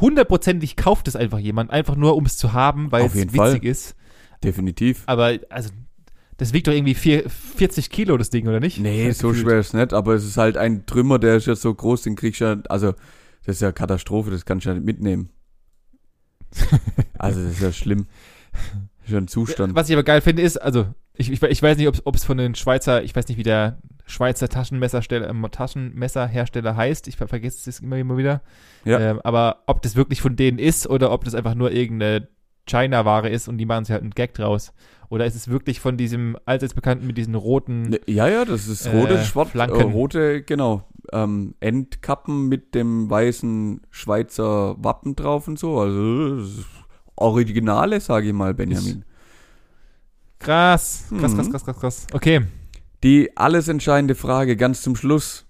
hundertprozentig kauft es einfach jemand, einfach nur um es zu haben, weil Auf es jeden witzig Fall. ist. Definitiv. Aber also, das wiegt doch irgendwie vier, 40 Kilo, das Ding, oder nicht? Nee, so Gefühlt. schwer ist nicht, aber es ist halt ein Trümmer, der ist ja so groß, den kriegst du ja, also das ist ja Katastrophe, das kannst du ja nicht mitnehmen. Also das ist ja schlimm. Das ist ja ein Zustand. Was ich aber geil finde, ist, also, ich, ich, ich weiß nicht, ob es von den Schweizer, ich weiß nicht, wie der Schweizer ähm, Taschenmesserhersteller heißt. Ich ver vergesse es immer, immer wieder. Ja. Ähm, aber ob das wirklich von denen ist oder ob das einfach nur irgendeine China-Ware ist und die machen sich halt einen Gag draus. Oder ist es wirklich von diesem allseits bekannten mit diesen roten. Ne, Ja, ja, das ist rote, Äh, schwarz, äh, rote, genau, ähm, Endkappen mit dem weißen Schweizer Wappen drauf und so. Also Originale, sage ich mal, Benjamin. Krass, krass, Mhm. krass, krass, krass, krass. Okay. Die alles entscheidende Frage ganz zum Schluss.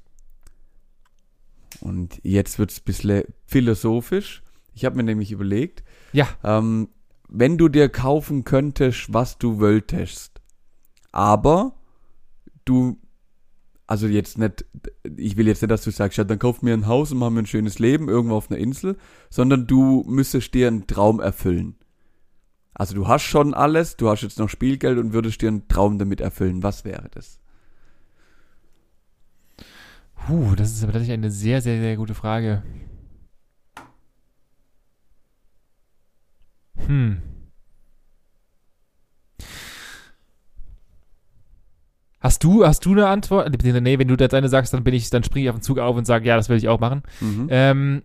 Und jetzt wird's ein bisschen philosophisch. Ich habe mir nämlich überlegt, Ja. ähm, wenn du dir kaufen könntest, was du wolltest, aber du, also jetzt nicht, ich will jetzt nicht, dass du sagst, ja, dann kauf mir ein Haus und mach mir ein schönes Leben irgendwo auf einer Insel, sondern du müsstest dir einen Traum erfüllen. Also du hast schon alles, du hast jetzt noch Spielgeld und würdest dir einen Traum damit erfüllen. Was wäre das? Puh, das ist aber tatsächlich eine sehr, sehr, sehr gute Frage. Hm. Hast du, hast du eine Antwort? Nee, wenn du das eine sagst, dann bin ich, dann springe ich auf den Zug auf und sage, ja, das will ich auch machen. Mhm. Ähm,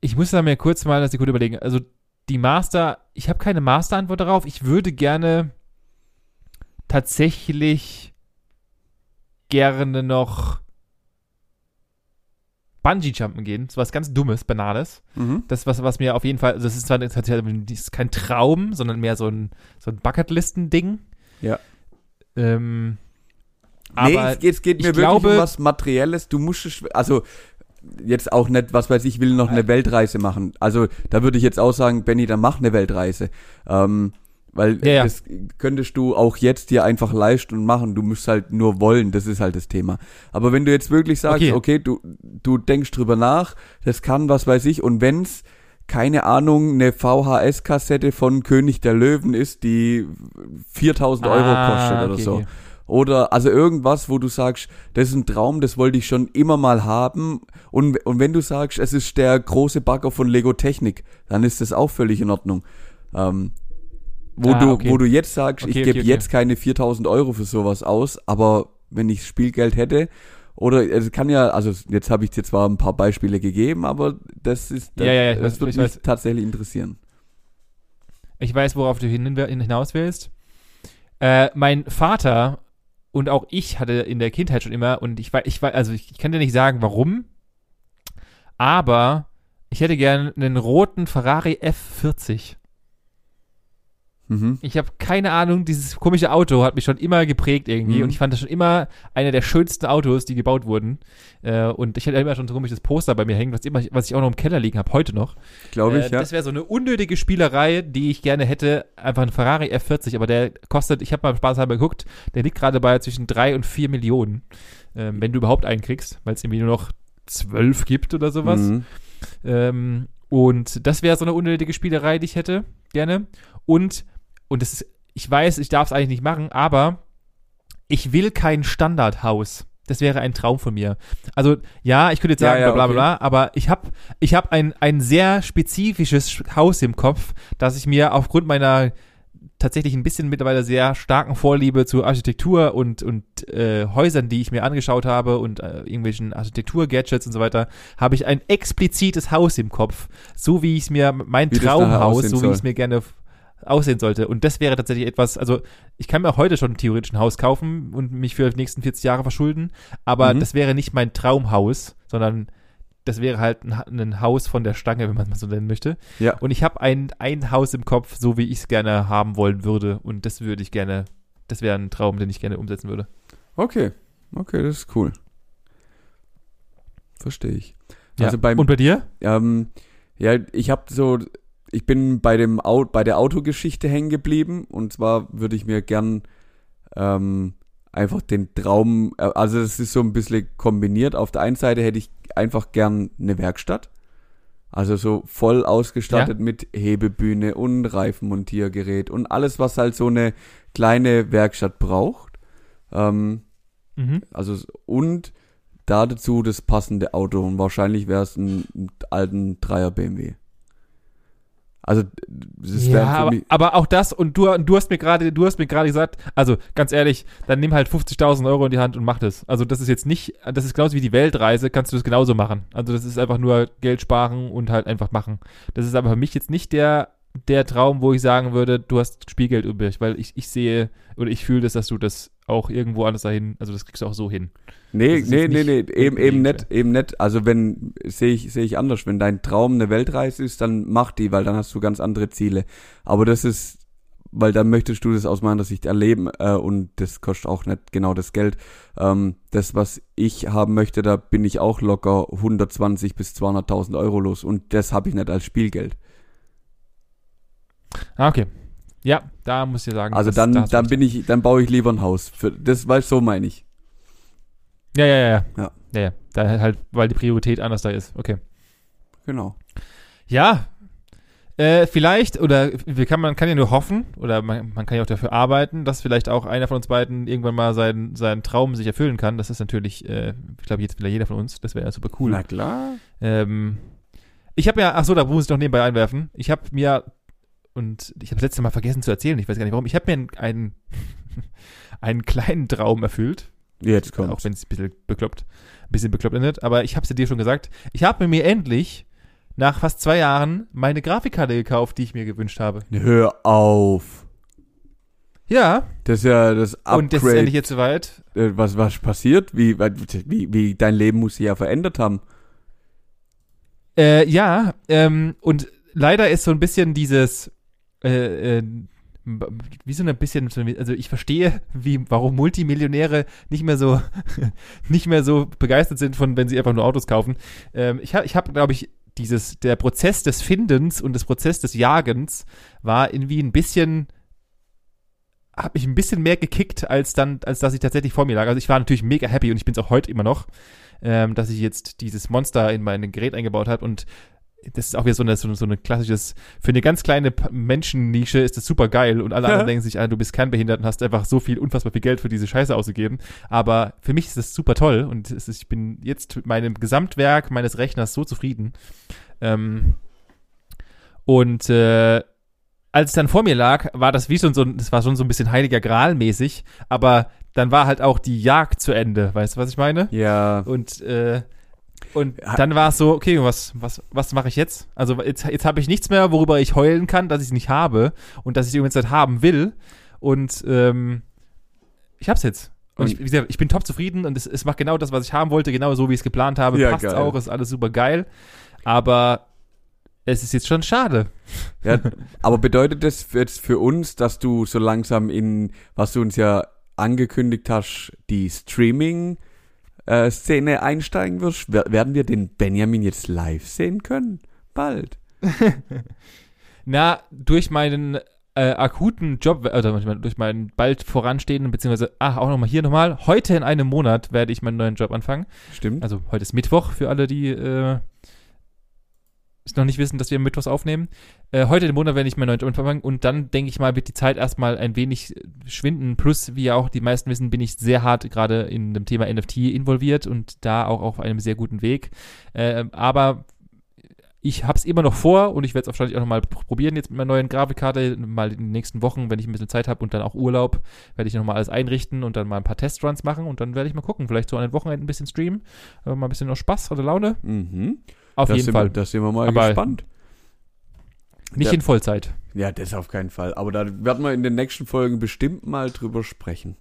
ich muss da mir kurz mal eine Sekunde überlegen. Also die Master, ich habe keine Master-Antwort darauf. Ich würde gerne tatsächlich gerne noch Bungee-Jumpen gehen. So was ganz Dummes, Banales. Mhm. Das, was, was mir auf jeden Fall, also das ist zwar das ist kein Traum, sondern mehr so ein, so ein Bucketlisten-Ding. Ja. Ähm, Nee, aber es geht, es geht mir wirklich glaube- um was Materielles. Du musst, also jetzt auch nicht, was weiß ich, will noch eine Weltreise machen. Also da würde ich jetzt auch sagen, Benny, dann mach eine Weltreise. Ähm, weil Ja, ja. das könntest du auch jetzt dir einfach leisten und machen. Du musst halt nur wollen, das ist halt das Thema. Aber wenn du jetzt wirklich sagst, Okay. okay, du, du denkst drüber nach, das kann, was weiß ich, und wenn's keine Ahnung, eine VHS-Kassette von König der Löwen ist, die 4000 Euro Ah, kostet oder okay, so. Oder also irgendwas, wo du sagst, das ist ein Traum, das wollte ich schon immer mal haben. Und, und wenn du sagst, es ist der große Bagger von Lego Technik, dann ist das auch völlig in Ordnung. Ähm, wo, Ah, du, okay. wo du jetzt sagst, Okay, ich gebe okay. jetzt keine 4000 Euro für sowas aus, aber wenn ich Spielgeld hätte, oder es kann ja, also jetzt habe ich dir zwar ein paar Beispiele gegeben, aber das ist, das, Ja, ja, das weiß, würde ich mich weiß. tatsächlich interessieren. Ich weiß, worauf du hin, hinaus willst. Äh, mein Vater und auch ich hatte in der Kindheit schon immer, und ich weiß, ich weiß, also ich, ich kann dir nicht sagen, warum, aber ich hätte gern einen roten Ferrari F40. Mhm. Ich habe keine Ahnung, dieses komische Auto hat mich schon immer geprägt irgendwie Mhm. und ich fand das schon immer einer der schönsten Autos, die gebaut wurden. Äh, und ich hatte immer schon so ein komisches Poster bei mir hängen, was, immer, was ich auch noch im Keller liegen habe, heute noch. Glaube ich, Äh, ja. Das wäre so eine unnötige Spielerei, die ich gerne hätte. Einfach ein Ferrari F40, aber der kostet, ich habe mal spaßhalber geguckt, der liegt gerade bei zwischen drei und vier Millionen, ähm, wenn du überhaupt einen kriegst, weil es irgendwie nur noch zwölf gibt oder sowas. Mhm. Ähm, und das wäre so eine unnötige Spielerei, die ich hätte, gerne. Und, und das ist, ich weiß, ich darf es eigentlich nicht machen, aber ich will kein Standardhaus. Das wäre ein Traum von mir. Also, ja, ich könnte jetzt Ja, sagen, ja, bla bla okay. bla, aber ich habe ich hab ein, ein sehr spezifisches Haus im Kopf, das ich mir aufgrund meiner tatsächlich ein bisschen mittlerweile sehr starken Vorliebe zu Architektur und, und äh, Häusern, die ich mir angeschaut habe und äh, irgendwelchen Architektur-Gadgets und so weiter, habe ich ein explizites Haus im Kopf. So wie ich es mir, mein Wie Traumhaus, so wie ich es mir gerne aussehen sollte. Und das wäre tatsächlich etwas, also ich kann mir heute schon theoretisch ein Haus kaufen und mich für die nächsten 40 Jahre verschulden, aber Mhm. das wäre nicht mein Traumhaus, sondern das wäre halt ein, ein Haus von der Stange, wenn man es mal so nennen möchte. Ja. Und ich habe ein, ein Haus im Kopf, so wie ich es gerne haben wollen würde. Und das würde ich gerne, das wäre ein Traum, den ich gerne umsetzen würde. Okay. Okay, das ist cool. Verstehe ich. Ja. Also beim Und bei dir? Ähm, ja, ich habe so, ich bin bei dem Au bei der Autogeschichte hängen geblieben und zwar würde ich mir gern ähm, einfach den Traum, äh, also das ist so ein bisschen kombiniert. Auf der einen Seite hätte ich einfach gern eine Werkstatt, also so voll ausgestattet mit Hebebühne und Reifenmontiergerät und alles, was halt so eine kleine Werkstatt braucht. Ähm, Mhm. also und da dazu das passende Auto und wahrscheinlich wäre es ein, ein alten Dreier BMW. Also das Ja, aber, aber auch das und du, du hast mir gerade, du hast mir gerade gesagt, also ganz ehrlich, dann nimm halt 50.000 Euro in die Hand und mach das. Also das ist jetzt nicht, das ist genauso wie die Weltreise, kannst du das genauso machen. Also das ist einfach nur Geld sparen und halt einfach machen. Das ist aber für mich jetzt nicht der, der Traum, wo ich sagen würde, du hast Spielgeld übrig, weil ich, ich sehe oder ich fühle das, dass du das auch irgendwo anders dahin, also das kriegst du auch so hin. Nee, nee, nee, nee, eben, eben nicht, eben nicht. Also wenn, sehe ich, sehe ich anders. Wenn dein Traum eine Weltreise ist, dann mach die, weil dann hast du ganz andere Ziele. Aber das ist, weil dann möchtest du das aus meiner Sicht erleben, äh, und das kostet auch nicht genau das Geld. Ähm, das, was ich haben möchte, da bin ich auch locker 120 bis 200.000 Euro los und das habe ich nicht als Spielgeld. Ah, okay. Ja, da muss ich sagen. Also das- dann, da hast du dann bin ich, dann baue ich lieber ein Haus. Für, das, weil so meine ich. Ja, ja, ja, ja. Ja. Ja, ja. Da halt, weil die Priorität anders da ist. Okay. Genau. Ja, äh, vielleicht, oder wir kann, man kann ja nur hoffen, oder man, man kann ja auch dafür arbeiten, dass vielleicht auch einer von uns beiden irgendwann mal seinen, seinen Traum sich erfüllen kann. Das ist natürlich, äh, ich glaube, jetzt will ja jeder von uns. Das wäre ja super cool. Na klar. Ähm, ich habe ja, ach so, da muss ich noch nebenbei einwerfen. Ich habe mir, und ich habe das letzte Mal vergessen zu erzählen, ich weiß gar nicht warum, ich habe mir einen, einen, einen kleinen Traum erfüllt. Jetzt Auch kommt. wenn es ein bisschen bekloppt, ein bisschen bekloppt endet. Aber ich habe es dir schon gesagt. Ich habe mir endlich nach fast zwei Jahren meine Grafikkarte gekauft, die ich mir gewünscht habe. Hör auf. Ja, Das ist ja das Upgrade. und das ist endlich jetzt soweit. äh, was, was passiert? Wie, wie, wie, dein Leben muss sich ja verändert haben. Äh, ja, ähm, und leider ist so ein bisschen dieses, äh, äh, wie so ein bisschen, also ich verstehe, wie, warum Multimillionäre nicht mehr so, nicht mehr so begeistert sind von, wenn sie einfach nur Autos kaufen. Ähm, ich habe, ich hab, glaube ich, dieses, der Prozess des Findens und des Prozess des Jagens war irgendwie ein bisschen, hat mich ein bisschen mehr gekickt, als dann, als dass ich tatsächlich vor mir lag. Also ich war natürlich mega happy und ich bin es auch heute immer noch, ähm, dass ich jetzt dieses Monster in mein Gerät eingebaut habe und das ist auch wieder so eine, so, eine- so eine klassisches, für eine ganz kleine Menschennische ist das super geil und alle anderen denken sich, ah, du bist kernbehindert und hast einfach so viel, unfassbar viel Geld für diese Scheiße ausgegeben. Aber für mich ist das super toll und ist, ich bin jetzt mit meinem Gesamtwerk meines Rechners so zufrieden. Ähm, und äh, als es dann vor mir lag, war das wie schon so, ein- das war schon so ein bisschen heiliger Gral mäßig, aber dann war halt auch die Jagd zu Ende, weißt du, was ich meine? Ja. Und, äh, und dann war es so, okay, was, was, was mache ich jetzt? Also jetzt, jetzt habe ich nichts mehr, worüber ich heulen kann, dass ich es nicht habe und dass ich es übrigens nicht haben will. Und ähm, ich hab's jetzt. Und, ich, wie gesagt, ich bin top zufrieden und es, es macht genau das, was ich haben wollte, genau so, wie ich es geplant habe. Ja, Passt auch, ist alles super geil. Aber es ist jetzt schon schade. Ja, aber bedeutet das jetzt für uns, dass du so langsam in, was du uns ja angekündigt hast, die Streaming-Szene einsteigen wirst? Wer- Werden wir den Benjamin jetzt live sehen können? Bald. Na, durch meinen äh, akuten Job, oder durch meinen bald voranstehenden, beziehungsweise, ach, auch nochmal hier nochmal, heute in einem Monat werde ich meinen neuen Job anfangen. Stimmt. Also heute ist Mittwoch für alle, die äh, es noch nicht wissen, dass wir Mittwochs aufnehmen. Äh, heute im Monat werde ich meinen neuen Job anfangen und dann denke ich mal, wird die Zeit erstmal ein wenig schwinden. Plus, wie ja auch die meisten wissen, bin ich sehr hart gerade in dem Thema NFT involviert und da auch auf einem sehr guten Weg. Äh, aber ich habe es immer noch vor und ich werde es wahrscheinlich auch nochmal probieren jetzt mit meiner neuen Grafikkarte, mal in den nächsten Wochen, wenn ich ein bisschen Zeit habe und dann auch Urlaub, werde ich nochmal alles einrichten und dann mal ein paar Testruns machen und dann werde ich mal gucken, vielleicht so an den Wochenenden ein bisschen streamen, äh, mal ein bisschen noch Spaß oder Laune. Mhm. Auf Da jeden Fall. Wir, da sind wir mal Aber- gespannt. Nicht Ja. in Vollzeit. Ja, das auf keinen Fall. Aber da werden wir in den nächsten Folgen bestimmt mal drüber sprechen,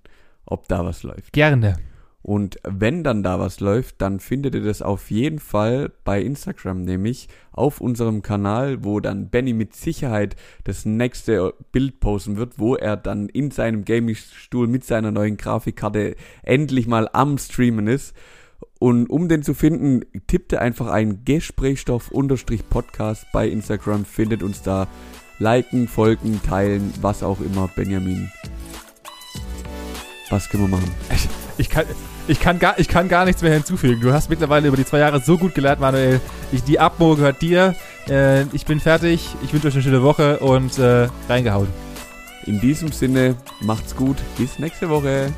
ob da was läuft. Gerne. Und wenn dann da was läuft, dann findet ihr das auf jeden Fall bei Instagram, nämlich auf unserem Kanal, wo dann Benny mit Sicherheit das nächste Bild posten wird, wo er dann in seinem Gaming-Stuhl mit seiner neuen Grafikkarte endlich mal am Streamen ist. Und um den zu finden, tippt ihr einfach ein Gesprächsstoff-Podcast bei Instagram, findet uns da. Liken, folgen, teilen, was auch immer, Benjamin. Was können wir machen? Ich kann, ich, kann gar, ich kann gar nichts mehr hinzufügen. Du hast mittlerweile über die zwei Jahre so gut gelernt, Manuel. Ich, die Abmo gehört dir. Äh, ich bin fertig. Ich wünsche euch eine schöne Woche und äh, reingehauen. In diesem Sinne, macht's gut. Bis nächste Woche.